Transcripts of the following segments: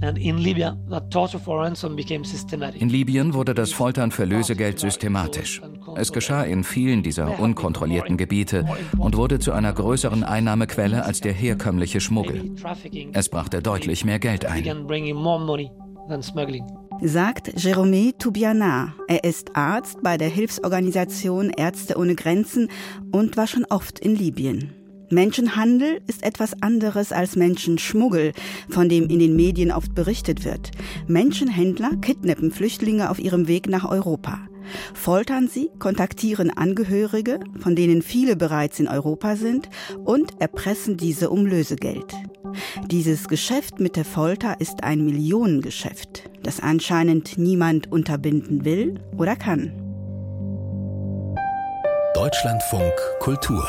In Libyen wurde das Foltern für Lösegeld systematisch. Es geschah in vielen dieser unkontrollierten Gebiete und wurde zu einer größeren Einnahmequelle als der herkömmliche Schmuggel. Es brachte deutlich mehr Geld ein. Sagt Jérôme Toubiana. Er ist Arzt bei der Hilfsorganisation Ärzte ohne Grenzen und war schon oft in Libyen. Menschenhandel ist etwas anderes als Menschenschmuggel, von dem in den Medien oft berichtet wird. Menschenhändler kidnappen Flüchtlinge auf ihrem Weg nach Europa. Foltern sie, kontaktieren Angehörige, von denen viele bereits in Europa sind, und erpressen diese um Lösegeld. Dieses Geschäft mit der Folter ist ein Millionengeschäft, das anscheinend niemand unterbinden will oder kann. Deutschlandfunk Kultur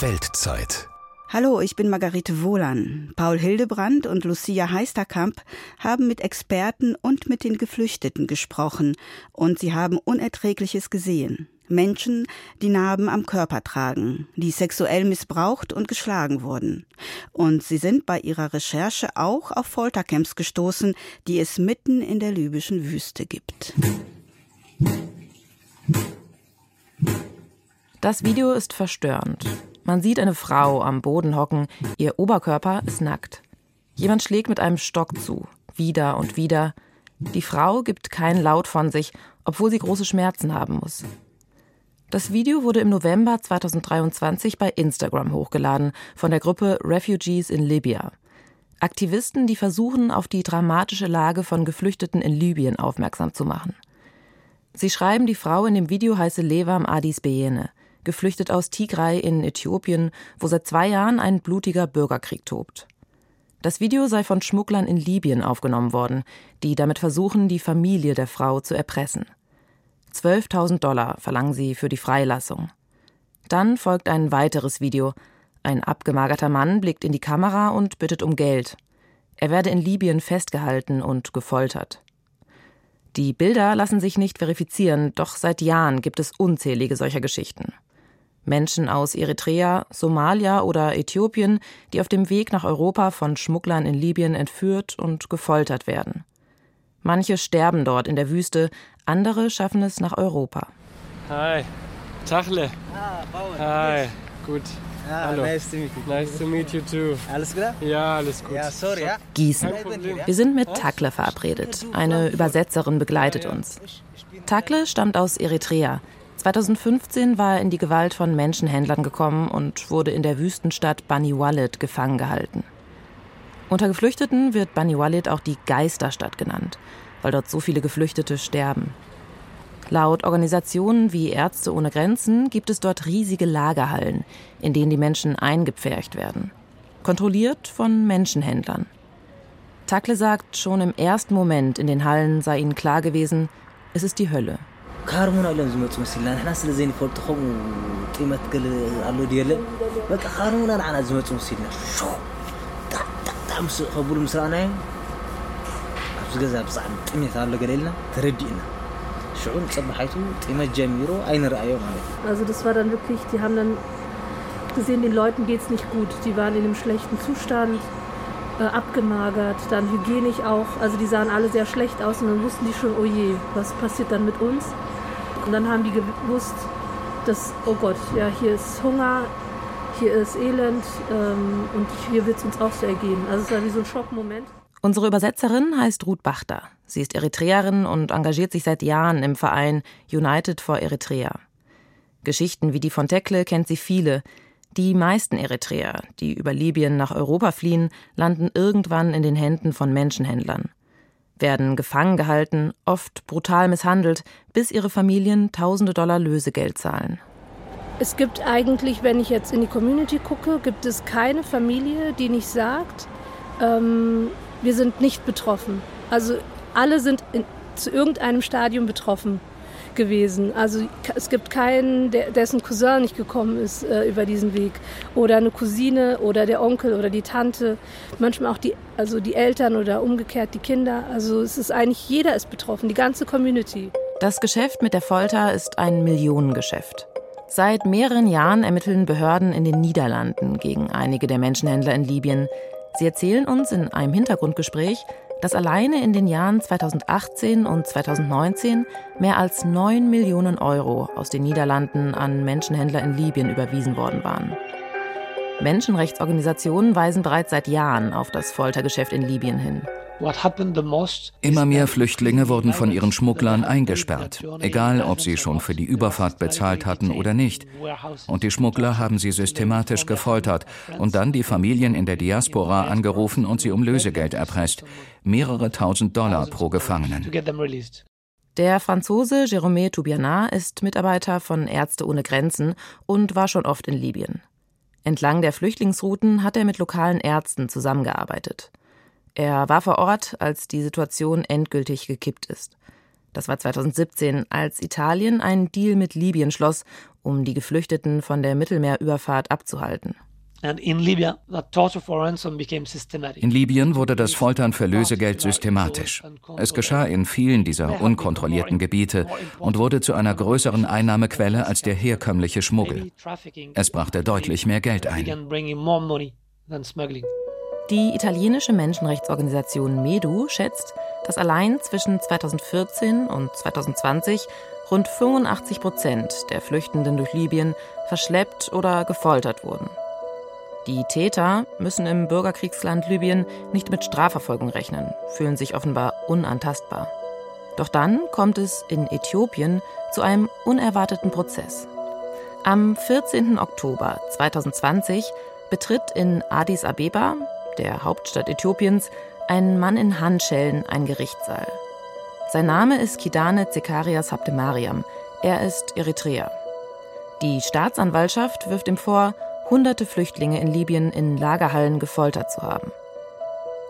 Weltzeit. Hallo, ich bin Margarete Wohlan. Paul Hildebrand und Lucia Heisterkamp haben mit Experten und mit den Geflüchteten gesprochen und sie haben Unerträgliches gesehen. Menschen, die Narben am Körper tragen, die sexuell missbraucht und geschlagen wurden. Und sie sind bei ihrer Recherche auch auf Foltercamps gestoßen, die es mitten in der libyschen Wüste gibt. Das Video ist verstörend. Man sieht eine Frau am Boden hocken, ihr Oberkörper ist nackt. Jemand schlägt mit einem Stock zu, wieder und wieder. Die Frau gibt keinen Laut von sich, obwohl sie große Schmerzen haben muss. Das Video wurde im November 2023 bei Instagram hochgeladen von der Gruppe Refugees in Libya. Aktivisten, die versuchen, auf die dramatische Lage von Geflüchteten in Libyen aufmerksam zu machen. Sie schreiben, die Frau in dem Video heiße Levam Adis Beyene geflüchtet aus Tigray in Äthiopien, wo seit zwei Jahren ein blutiger Bürgerkrieg tobt. Das Video sei von Schmugglern in Libyen aufgenommen worden, die damit versuchen, die Familie der Frau zu erpressen. 12.000 Dollar verlangen sie für die Freilassung. Dann folgt ein weiteres Video. Ein abgemagerter Mann blickt in die Kamera und bittet um Geld. Er werde in Libyen festgehalten und gefoltert. Die Bilder lassen sich nicht verifizieren, doch seit Jahren gibt es unzählige solcher Geschichten. Menschen aus Eritrea, Somalia oder Äthiopien, die auf dem Weg nach Europa von Schmugglern in Libyen entführt und gefoltert werden. Manche sterben dort in der Wüste, andere schaffen es nach Europa. Hi, Tachle. Ah, Hi, gut. Ah, Hallo. Nice to meet you. Nice to meet you too. Alles gut? Ja, alles gut. Ja, sorry, ja. Gießen. Wir sind mit Takle verabredet. Eine Übersetzerin begleitet uns. Takle stammt aus Eritrea. 2015 war er in die Gewalt von Menschenhändlern gekommen und wurde in der Wüstenstadt Bani Walid gefangen gehalten. Unter Geflüchteten wird Bani Walid auch die Geisterstadt genannt, weil dort so viele Geflüchtete sterben. Laut Organisationen wie Ärzte ohne Grenzen gibt es dort riesige Lagerhallen, in denen die Menschen eingepfercht werden. Kontrolliert von Menschenhändlern. Takle sagt, schon im ersten Moment in den Hallen sei ihnen klar gewesen, es ist die Hölle. ካርሙና ኢሎም ዝመፁ መሲልና ንሕና ስለ ዘይንፈልጦ ከምኡ ጢመት ገለ ኣሎ ድየለን በቃ ካርሙና ንዓና ዝመፁ መሲልና ብጣዕሚ ከብሉ ምስ ረኣናዮም ኣብዚ ገዛ ብዛዕሚ ጥሜት ኣሎ ገለ ኢልና ተረዲእና ሽዑ ፀባሓይቱ ጢመት ጀሚሮ አይንረአዮ ማለት Also das war dann wirklich, die haben dann gesehen, den Leuten geht's nicht gut. Die waren in einem schlechten Zustand, äh, abgemagert, dann hygienisch auch. Also die sahen alle sehr schlecht aus und dann wussten die schon, oh je, was passiert dann mit uns? Und dann haben die gewusst, dass, oh Gott, ja, hier ist Hunger, hier ist Elend ähm, und hier wird es uns auch so ergehen. Also es war wie so ein Schockmoment. Unsere Übersetzerin heißt Ruth Bachter. Sie ist Eritreerin und engagiert sich seit Jahren im Verein United for Eritrea. Geschichten wie die von Tekle kennt sie viele. Die meisten Eritreer, die über Libyen nach Europa fliehen, landen irgendwann in den Händen von Menschenhändlern werden gefangen gehalten, oft brutal misshandelt, bis ihre Familien tausende Dollar Lösegeld zahlen. Es gibt eigentlich, wenn ich jetzt in die Community gucke, gibt es keine Familie, die nicht sagt, ähm, wir sind nicht betroffen. Also alle sind in, zu irgendeinem Stadium betroffen gewesen. Also es gibt keinen, dessen Cousin nicht gekommen ist äh, über diesen Weg. Oder eine Cousine oder der Onkel oder die Tante. Manchmal auch die, also die Eltern oder umgekehrt die Kinder. Also es ist eigentlich, jeder ist betroffen, die ganze Community. Das Geschäft mit der Folter ist ein Millionengeschäft. Seit mehreren Jahren ermitteln Behörden in den Niederlanden gegen einige der Menschenhändler in Libyen. Sie erzählen uns in einem Hintergrundgespräch, dass alleine in den Jahren 2018 und 2019 mehr als 9 Millionen Euro aus den Niederlanden an Menschenhändler in Libyen überwiesen worden waren. Menschenrechtsorganisationen weisen bereits seit Jahren auf das Foltergeschäft in Libyen hin. Immer mehr Flüchtlinge wurden von ihren Schmugglern eingesperrt, egal ob sie schon für die Überfahrt bezahlt hatten oder nicht. Und die Schmuggler haben sie systematisch gefoltert und dann die Familien in der Diaspora angerufen und sie um Lösegeld erpresst. Mehrere tausend Dollar pro Gefangenen. Der Franzose Jérôme Toubiana ist Mitarbeiter von Ärzte ohne Grenzen und war schon oft in Libyen. Entlang der Flüchtlingsrouten hat er mit lokalen Ärzten zusammengearbeitet. Er war vor Ort, als die Situation endgültig gekippt ist. Das war 2017, als Italien einen Deal mit Libyen schloss, um die Geflüchteten von der Mittelmeerüberfahrt abzuhalten. In Libyen wurde das Foltern für Lösegeld systematisch. Es geschah in vielen dieser unkontrollierten Gebiete und wurde zu einer größeren Einnahmequelle als der herkömmliche Schmuggel. Es brachte deutlich mehr Geld ein. Die italienische Menschenrechtsorganisation MEDU schätzt, dass allein zwischen 2014 und 2020 rund 85 Prozent der Flüchtenden durch Libyen verschleppt oder gefoltert wurden. Die Täter müssen im Bürgerkriegsland Libyen nicht mit Strafverfolgung rechnen, fühlen sich offenbar unantastbar. Doch dann kommt es in Äthiopien zu einem unerwarteten Prozess. Am 14. Oktober 2020 betritt in Addis Abeba der Hauptstadt Äthiopiens, ein Mann in Handschellen ein Gerichtssaal. Sein Name ist Kidane Zekarias Habtemariam. Er ist Eritreer. Die Staatsanwaltschaft wirft ihm vor, hunderte Flüchtlinge in Libyen in Lagerhallen gefoltert zu haben.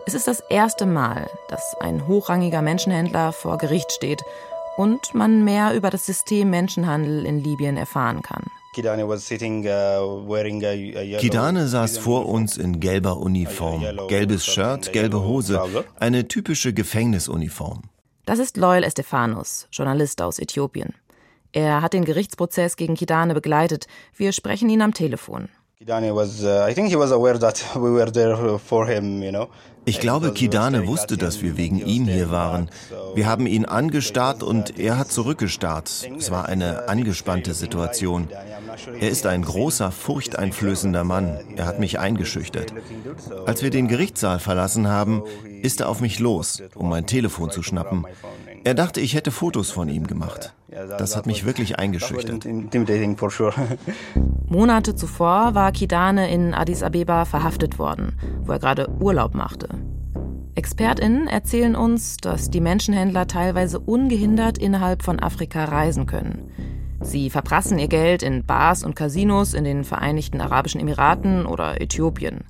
Es ist das erste Mal, dass ein hochrangiger Menschenhändler vor Gericht steht und man mehr über das System Menschenhandel in Libyen erfahren kann. Uh, Kidane saß vor uns in gelber Uniform, gelbes Shirt, gelbe Hose, eine typische Gefängnisuniform. Das ist Loyal Estefanus, Journalist aus Äthiopien. Er hat den Gerichtsprozess gegen Kidane begleitet. Wir sprechen ihn am Telefon. Kidane was, uh, I think he was aware that we were there for him, you know. Ich glaube, Kidane wusste, dass wir wegen ihm hier waren. Wir haben ihn angestarrt und er hat zurückgestarrt. Es war eine angespannte Situation. Er ist ein großer, furchteinflößender Mann. Er hat mich eingeschüchtert. Als wir den Gerichtssaal verlassen haben, ist er auf mich los, um mein Telefon zu schnappen. Er dachte, ich hätte Fotos von ihm gemacht. Das hat mich wirklich eingeschüchtert. Monate zuvor war Kidane in Addis Abeba verhaftet worden, wo er gerade Urlaub machte. ExpertInnen erzählen uns, dass die Menschenhändler teilweise ungehindert innerhalb von Afrika reisen können. Sie verprassen ihr Geld in Bars und Casinos in den Vereinigten Arabischen Emiraten oder Äthiopien.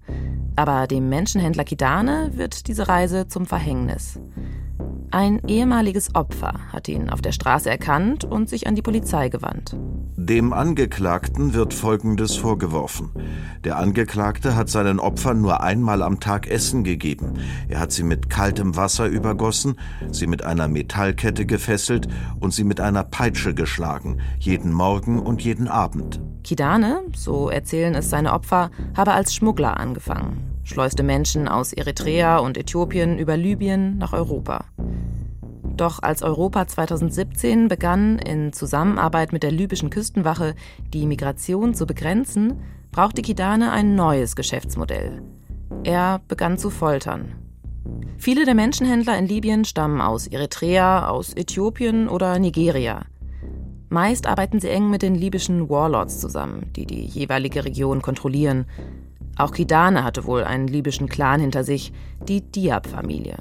Aber dem Menschenhändler Kidane wird diese Reise zum Verhängnis. Ein ehemaliges Opfer hat ihn auf der Straße erkannt und sich an die Polizei gewandt. Dem Angeklagten wird Folgendes vorgeworfen. Der Angeklagte hat seinen Opfern nur einmal am Tag Essen gegeben. Er hat sie mit kaltem Wasser übergossen, sie mit einer Metallkette gefesselt und sie mit einer Peitsche geschlagen, jeden Morgen und jeden Abend. Kidane, so erzählen es seine Opfer, habe als Schmuggler angefangen schleuste Menschen aus Eritrea und Äthiopien über Libyen nach Europa. Doch als Europa 2017 begann, in Zusammenarbeit mit der libyschen Küstenwache die Migration zu begrenzen, brauchte Kidane ein neues Geschäftsmodell. Er begann zu foltern. Viele der Menschenhändler in Libyen stammen aus Eritrea, aus Äthiopien oder Nigeria. Meist arbeiten sie eng mit den libyschen Warlords zusammen, die die jeweilige Region kontrollieren, auch Kidane hatte wohl einen libyschen Clan hinter sich, die Diab-Familie.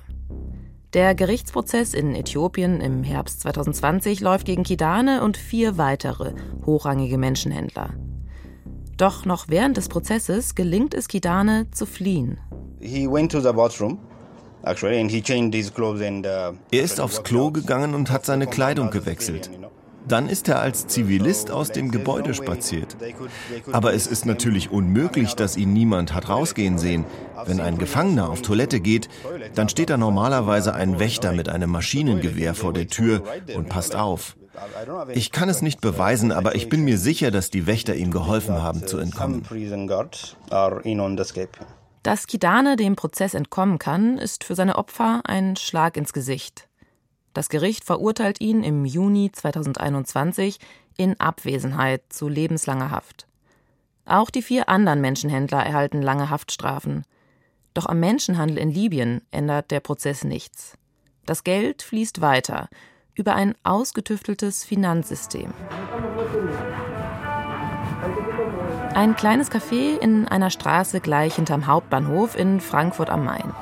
Der Gerichtsprozess in Äthiopien im Herbst 2020 läuft gegen Kidane und vier weitere hochrangige Menschenhändler. Doch noch während des Prozesses gelingt es Kidane zu fliehen. Uh, er ist aufs Klo gegangen und hat seine Kleidung gewechselt. Dann ist er als Zivilist aus dem Gebäude spaziert. Aber es ist natürlich unmöglich, dass ihn niemand hat rausgehen sehen. Wenn ein Gefangener auf Toilette geht, dann steht da normalerweise ein Wächter mit einem Maschinengewehr vor der Tür und passt auf. Ich kann es nicht beweisen, aber ich bin mir sicher, dass die Wächter ihm geholfen haben zu entkommen. Dass Kidane dem Prozess entkommen kann, ist für seine Opfer ein Schlag ins Gesicht. Das Gericht verurteilt ihn im Juni 2021 in Abwesenheit zu lebenslanger Haft. Auch die vier anderen Menschenhändler erhalten lange Haftstrafen. Doch am Menschenhandel in Libyen ändert der Prozess nichts. Das Geld fließt weiter über ein ausgetüfteltes Finanzsystem. Ein kleines Café in einer Straße gleich hinterm Hauptbahnhof in Frankfurt am Main.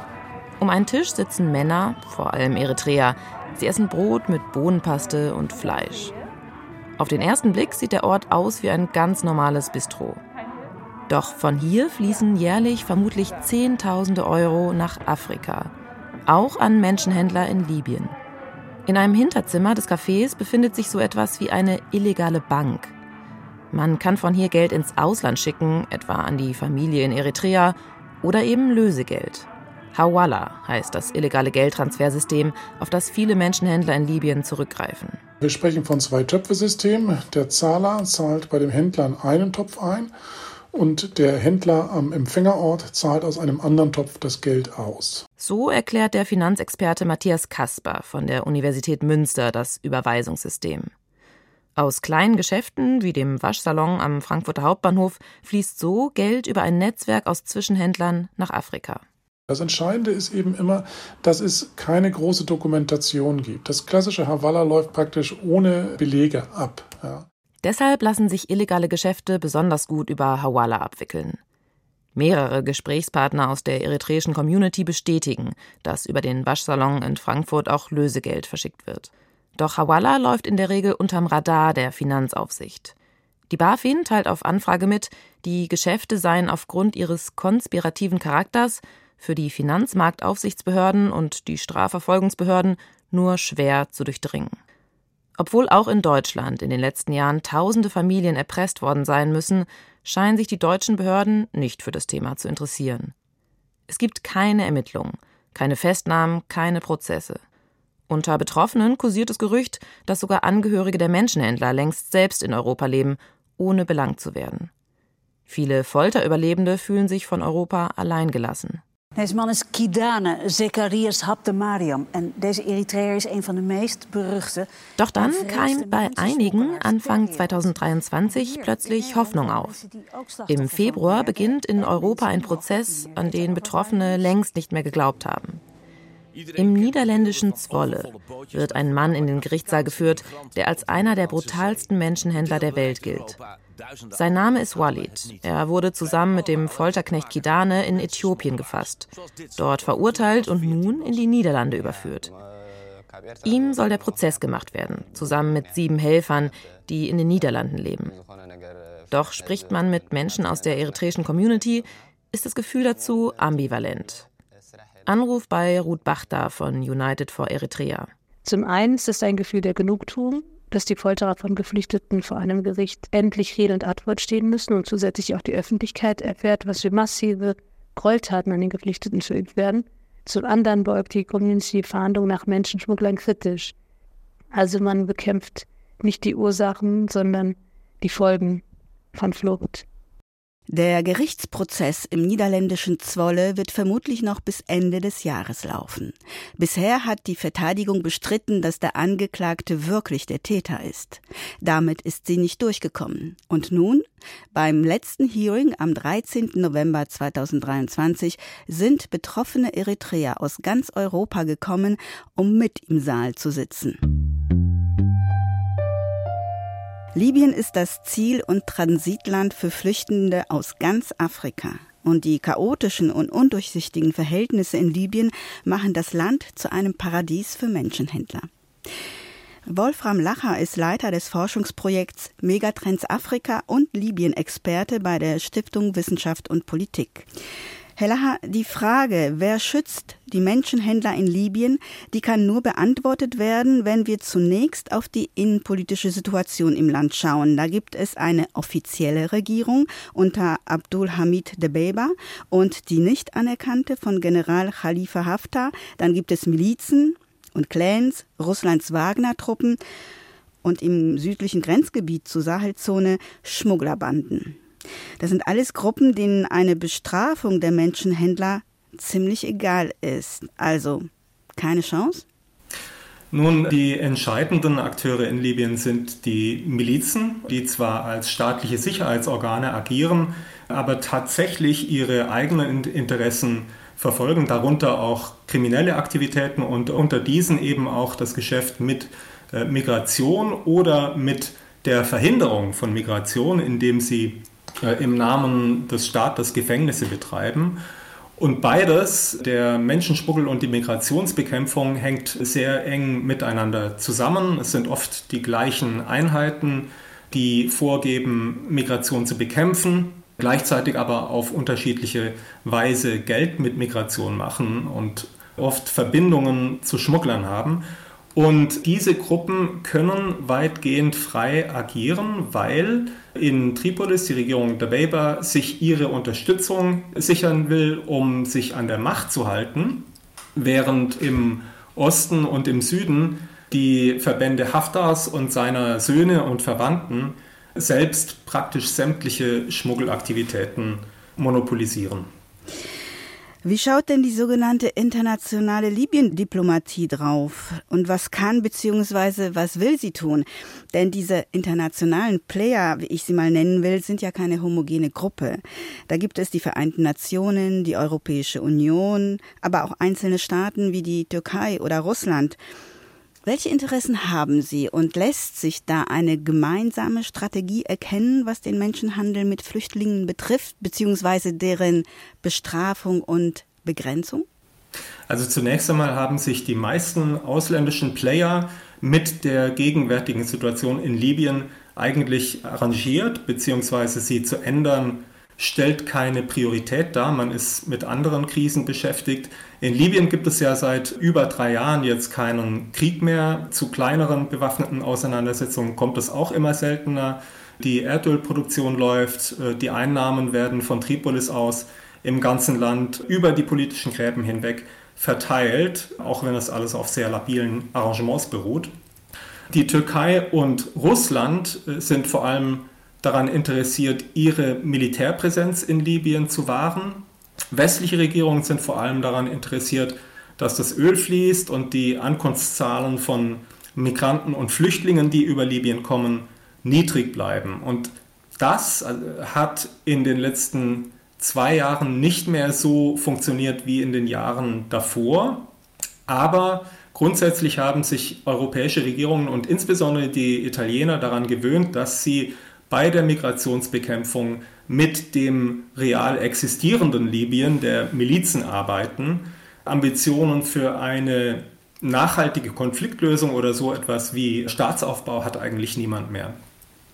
Um einen Tisch sitzen Männer, vor allem Eritreer. Sie essen Brot mit Bohnenpaste und Fleisch. Auf den ersten Blick sieht der Ort aus wie ein ganz normales Bistro. Doch von hier fließen jährlich vermutlich Zehntausende Euro nach Afrika, auch an Menschenhändler in Libyen. In einem Hinterzimmer des Cafés befindet sich so etwas wie eine illegale Bank. Man kann von hier Geld ins Ausland schicken, etwa an die Familie in Eritrea, oder eben Lösegeld. Hawala heißt das illegale Geldtransfersystem, auf das viele Menschenhändler in Libyen zurückgreifen. Wir sprechen von zwei Töpfesystemen. Der Zahler zahlt bei dem Händler in einen Topf ein und der Händler am Empfängerort zahlt aus einem anderen Topf das Geld aus. So erklärt der Finanzexperte Matthias Kasper von der Universität Münster das Überweisungssystem. Aus kleinen Geschäften wie dem Waschsalon am Frankfurter Hauptbahnhof fließt so Geld über ein Netzwerk aus Zwischenhändlern nach Afrika. Das Entscheidende ist eben immer, dass es keine große Dokumentation gibt. Das klassische Havala läuft praktisch ohne Belege ab. Ja. Deshalb lassen sich illegale Geschäfte besonders gut über Hawala abwickeln. Mehrere Gesprächspartner aus der eritreischen Community bestätigen, dass über den Waschsalon in Frankfurt auch Lösegeld verschickt wird. Doch Hawala läuft in der Regel unterm Radar der Finanzaufsicht. Die BaFin teilt auf Anfrage mit, die Geschäfte seien aufgrund ihres konspirativen Charakters für die Finanzmarktaufsichtsbehörden und die Strafverfolgungsbehörden nur schwer zu durchdringen. Obwohl auch in Deutschland in den letzten Jahren tausende Familien erpresst worden sein müssen, scheinen sich die deutschen Behörden nicht für das Thema zu interessieren. Es gibt keine Ermittlungen, keine Festnahmen, keine Prozesse. Unter Betroffenen kursiert das Gerücht, dass sogar Angehörige der Menschenhändler längst selbst in Europa leben, ohne belangt zu werden. Viele Folterüberlebende fühlen sich von Europa alleingelassen. Deze man is Kidane Zecharias Habtemariam. En deze Eritreer is een van de meest beruchte. Doch dann keimt bei einigen Anfang 2023 plötzlich Hoffnung auf. Im Februar beginnt in Europa ein Prozess, an den Betroffene längst nicht mehr geglaubt haben. Im niederländischen Zwolle wird ein Mann in den Gerichtssaal geführt, der als einer der brutalsten Menschenhändler der Welt gilt. Sein Name ist Walid. Er wurde zusammen mit dem Folterknecht Kidane in Äthiopien gefasst, dort verurteilt und nun in die Niederlande überführt. Ihm soll der Prozess gemacht werden, zusammen mit sieben Helfern, die in den Niederlanden leben. Doch spricht man mit Menschen aus der eritreischen Community, ist das Gefühl dazu ambivalent. Anruf bei Ruth Bachta von United for Eritrea. Zum einen ist es ein Gefühl der Genugtuung, dass die Folterer von Geflüchteten vor einem Gericht endlich Rede und Antwort stehen müssen und zusätzlich auch die Öffentlichkeit erfährt, was für massive Gräueltaten an den Geflüchteten verübt werden. Zum anderen beäugt die Community Fahndung nach Menschenschmugglern kritisch. Also man bekämpft nicht die Ursachen, sondern die Folgen von Flucht. Der Gerichtsprozess im niederländischen Zwolle wird vermutlich noch bis Ende des Jahres laufen. Bisher hat die Verteidigung bestritten, dass der Angeklagte wirklich der Täter ist. Damit ist sie nicht durchgekommen. Und nun, beim letzten Hearing am 13. November 2023, sind betroffene Eritreer aus ganz Europa gekommen, um mit im Saal zu sitzen. Libyen ist das Ziel und Transitland für Flüchtende aus ganz Afrika. Und die chaotischen und undurchsichtigen Verhältnisse in Libyen machen das Land zu einem Paradies für Menschenhändler. Wolfram Lacher ist Leiter des Forschungsprojekts Megatrends Afrika und Libyen-Experte bei der Stiftung Wissenschaft und Politik. Herr Lacher, die Frage, wer schützt die Menschenhändler in Libyen, die kann nur beantwortet werden, wenn wir zunächst auf die innenpolitische Situation im Land schauen. Da gibt es eine offizielle Regierung unter Abdul Hamid Debeba und die nicht anerkannte von General Khalifa Haftar. Dann gibt es Milizen und Clans, Russlands Wagner-Truppen und im südlichen Grenzgebiet zur Sahelzone Schmugglerbanden. Das sind alles Gruppen, denen eine Bestrafung der Menschenhändler ziemlich egal ist. Also keine Chance? Nun, die entscheidenden Akteure in Libyen sind die Milizen, die zwar als staatliche Sicherheitsorgane agieren, aber tatsächlich ihre eigenen Interessen verfolgen, darunter auch kriminelle Aktivitäten und unter diesen eben auch das Geschäft mit äh, Migration oder mit der Verhinderung von Migration, indem sie im Namen des Staates Gefängnisse betreiben. Und beides, der Menschenschmuggel und die Migrationsbekämpfung, hängt sehr eng miteinander zusammen. Es sind oft die gleichen Einheiten, die vorgeben, Migration zu bekämpfen, gleichzeitig aber auf unterschiedliche Weise Geld mit Migration machen und oft Verbindungen zu Schmugglern haben. Und diese Gruppen können weitgehend frei agieren, weil in Tripolis die Regierung der Dabeba sich ihre Unterstützung sichern will, um sich an der Macht zu halten, während im Osten und im Süden die Verbände Haftars und seiner Söhne und Verwandten selbst praktisch sämtliche Schmuggelaktivitäten monopolisieren. Wie schaut denn die sogenannte internationale Libyen-Diplomatie drauf? Und was kann bzw. was will sie tun? Denn diese internationalen Player, wie ich sie mal nennen will, sind ja keine homogene Gruppe. Da gibt es die Vereinten Nationen, die Europäische Union, aber auch einzelne Staaten wie die Türkei oder Russland. Welche Interessen haben Sie und lässt sich da eine gemeinsame Strategie erkennen, was den Menschenhandel mit Flüchtlingen betrifft, beziehungsweise deren Bestrafung und Begrenzung? Also zunächst einmal haben sich die meisten ausländischen Player mit der gegenwärtigen Situation in Libyen eigentlich arrangiert, beziehungsweise sie zu ändern stellt keine Priorität dar. Man ist mit anderen Krisen beschäftigt. In Libyen gibt es ja seit über drei Jahren jetzt keinen Krieg mehr. Zu kleineren bewaffneten Auseinandersetzungen kommt es auch immer seltener. Die Erdölproduktion läuft, äh, die Einnahmen werden von Tripolis aus im ganzen Land über die politischen Gräben hinweg verteilt, auch wenn es alles auf sehr labilen Arrangements beruht. Die Türkei und Russland äh, sind vor allem daran interessiert, ihre Militärpräsenz in Libyen zu wahren. Westliche Regierungen sind vor allem daran interessiert, dass das Öl fließt und die Ankunftszahlen von Migranten und Flüchtlingen, die über Libyen kommen, niedrig bleiben. Und das äh, hat in den letzten zwei Jahren nicht mehr so funktioniert wie in den Jahren davor. Aber grundsätzlich haben sich europäische Regierungen und insbesondere die Italiener daran gewöhnt, dass sie bei der Migrationsbekämpfung mit dem real existierenden Libyen, der Milizen arbeiten. Ambitionen für eine nachhaltige Konfliktlösung oder so etwas wie Staatsaufbau hat eigentlich niemand mehr.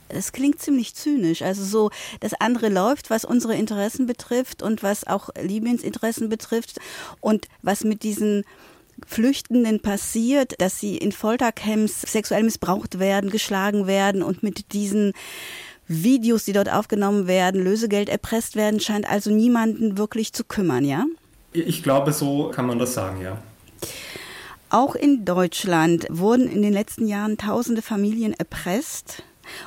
Es klingt ziemlich zynisch. Also so, das andere läuft, was unsere Interessen betrifft und was auch Libyens Interessen betrifft und was mit diesen Flüchtenden passiert, dass sie in Foltercamps sexuell missbraucht werden, geschlagen werden und mit diesen Videos, die dort aufgenommen werden, Lösegeld erpresst werden, scheint also niemanden wirklich zu kümmern, ja? Ich glaube, so kann man das sagen, ja. Auch in Deutschland wurden in den letzten Jahren tausende Familien erpresst.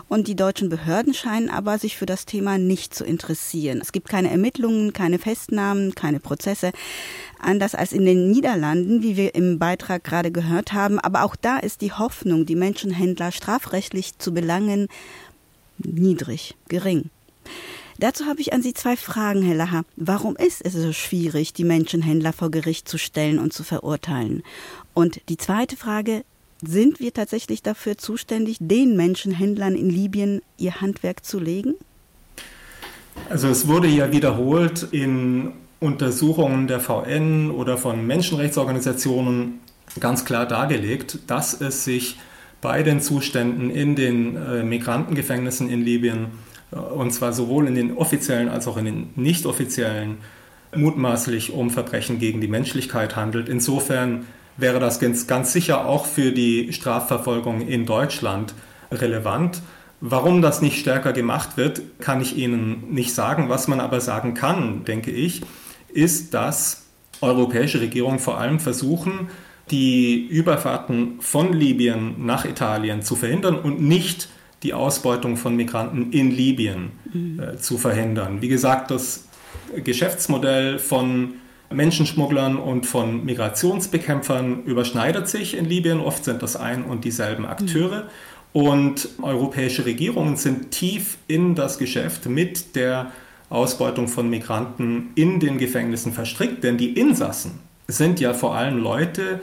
Und die deutschen Behörden scheinen aber sich für das Thema nicht zu interessieren. Es gibt keine Ermittlungen, keine Festnahmen, keine Prozesse. Anders als in den Niederlanden, wie wir im Beitrag gerade gehört haben. Aber auch da ist die Hoffnung, die Menschenhändler strafrechtlich zu belangen, niedrig, gering. Dazu habe ich an Sie zwei Fragen, Herr Lacher. Warum ist es so schwierig, die Menschenhändler vor Gericht zu stellen und zu verurteilen? Und die zweite Frage, sind wir tatsächlich dafür zuständig, den Menschenhändlern in Libyen ihr Handwerk zu legen? Also es wurde ja wiederholt in Untersuchungen der VN oder von Menschenrechtsorganisationen ganz klar dargelegt, dass es sich bei den Zuständen in den äh, Migrantengefängnissen in Libyen, äh, und zwar sowohl in den offiziellen als auch in den nicht offiziellen, mutmaßlich um Verbrechen gegen die Menschlichkeit handelt. Insofern wäre das ganz, ganz sicher auch für die Strafverfolgung in Deutschland relevant. Warum das nicht stärker gemacht wird, kann ich Ihnen nicht sagen. Was man aber sagen kann, denke ich, ist, dass europäische Regierungen vor allem versuchen, die Überfahrten von Libyen nach Italien zu verhindern und nicht die Ausbeutung von Migranten in Libyen mhm. äh, zu verhindern. Wie gesagt, das Geschäftsmodell von Menschenschmugglern und von Migrationsbekämpfern überschneidet sich in Libyen. Oft sind das ein und dieselben Akteure. Und europäische Regierungen sind tief in das Geschäft mit der Ausbeutung von Migranten in den Gefängnissen verstrickt, denn die Insassen sind ja vor allem Leute,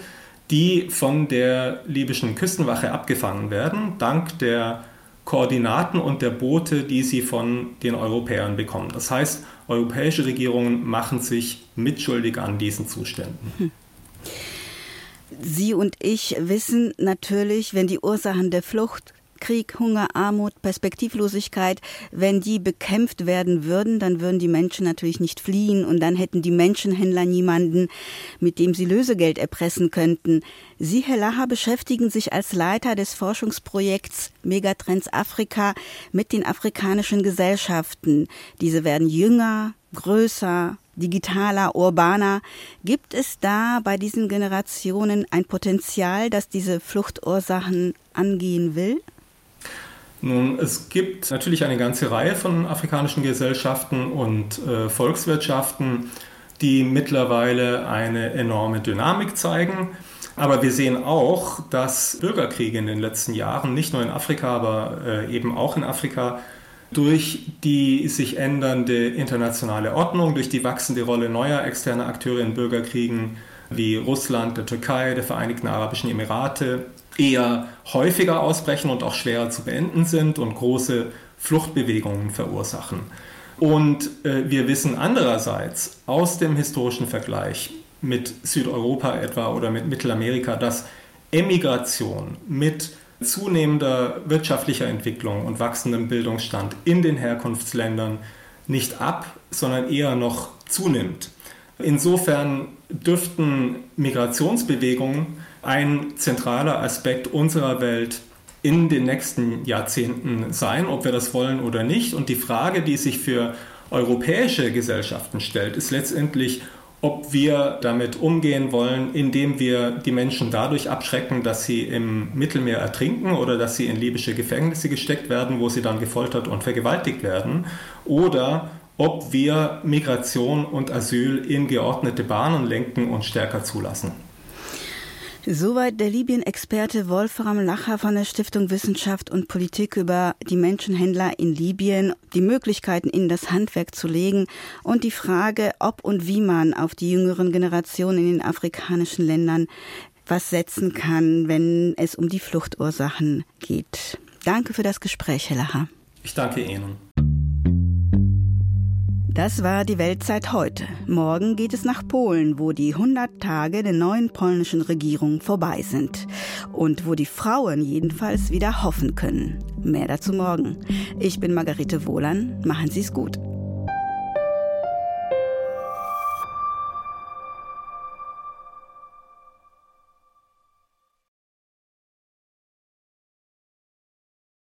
die von der libyschen Küstenwache abgefangen werden, dank der Koordinaten und der Boote, die sie von den Europäern bekommen. Das heißt, europäische Regierungen machen sich mitschuldig an diesen Zuständen. Hm. Sie und ich wissen natürlich, wenn die Ursachen der Flucht Krieg, Hunger, Armut, Perspektivlosigkeit, wenn die bekämpft werden würden, dann würden die Menschen natürlich nicht fliehen und dann hätten die Menschenhändler niemanden, mit dem sie Lösegeld erpressen könnten. Sie, Herr Laha, beschäftigen sich als Leiter des Forschungsprojekts Megatrends Afrika mit den afrikanischen Gesellschaften. Diese werden jünger, größer, digitaler, urbaner. Gibt es da bei diesen Generationen ein Potenzial, das diese Fluchtursachen angehen will? Nun, es gibt natürlich eine ganze Reihe von afrikanischen Gesellschaften und äh, Volkswirtschaften, die mittlerweile eine enorme Dynamik zeigen. Aber wir sehen auch, dass Bürgerkriege in den letzten Jahren, nicht nur in Afrika, aber äh, eben auch in Afrika, durch die sich ändernde internationale Ordnung, durch die wachsende Rolle neuer externer Akteure in Bürgerkriegen wie Russland, der Türkei, der Vereinigten Arabischen Emirate eher häufiger ausbrechen und auch schwerer zu beenden sind und große Fluchtbewegungen verursachen. Und äh, wir wissen andererseits aus dem historischen Vergleich mit Südeuropa etwa oder mit Mittelamerika, dass Emigration mit zunehmender wirtschaftlicher Entwicklung und wachsendem Bildungsstand in den Herkunftsländern nicht ab, sondern eher noch zunimmt. Insofern dürften Migrationsbewegungen ein zentraler Aspekt unserer Welt in den nächsten Jahrzehnten sein, ob wir das wollen oder nicht. Und die Frage, die sich für europäische Gesellschaften stellt, ist letztendlich, ob wir damit umgehen wollen, indem wir die Menschen dadurch abschrecken, dass sie im Mittelmeer ertrinken oder dass sie in libysche Gefängnisse gesteckt werden, wo sie dann gefoltert und vergewaltigt werden, oder ob wir Migration und Asyl in geordnete Bahnen lenken und stärker zulassen. Soweit der Libyen-Experte Wolfram Lacher von der Stiftung Wissenschaft und Politik über die Menschenhändler in Libyen, die Möglichkeiten in das Handwerk zu legen und die Frage, ob und wie man auf die jüngeren Generationen in den afrikanischen Ländern was setzen kann, wenn es um die Fluchtursachen geht. Danke für das Gespräch, Herr Lacher. Ich danke Ihnen. Das war die Weltzeit heute. Morgen geht es nach Polen, wo die 100 Tage der neuen polnischen Regierung vorbei sind. Und wo die Frauen jedenfalls wieder hoffen können. Mehr dazu morgen. Ich bin Margarete Wohlan. Machen Sie es gut.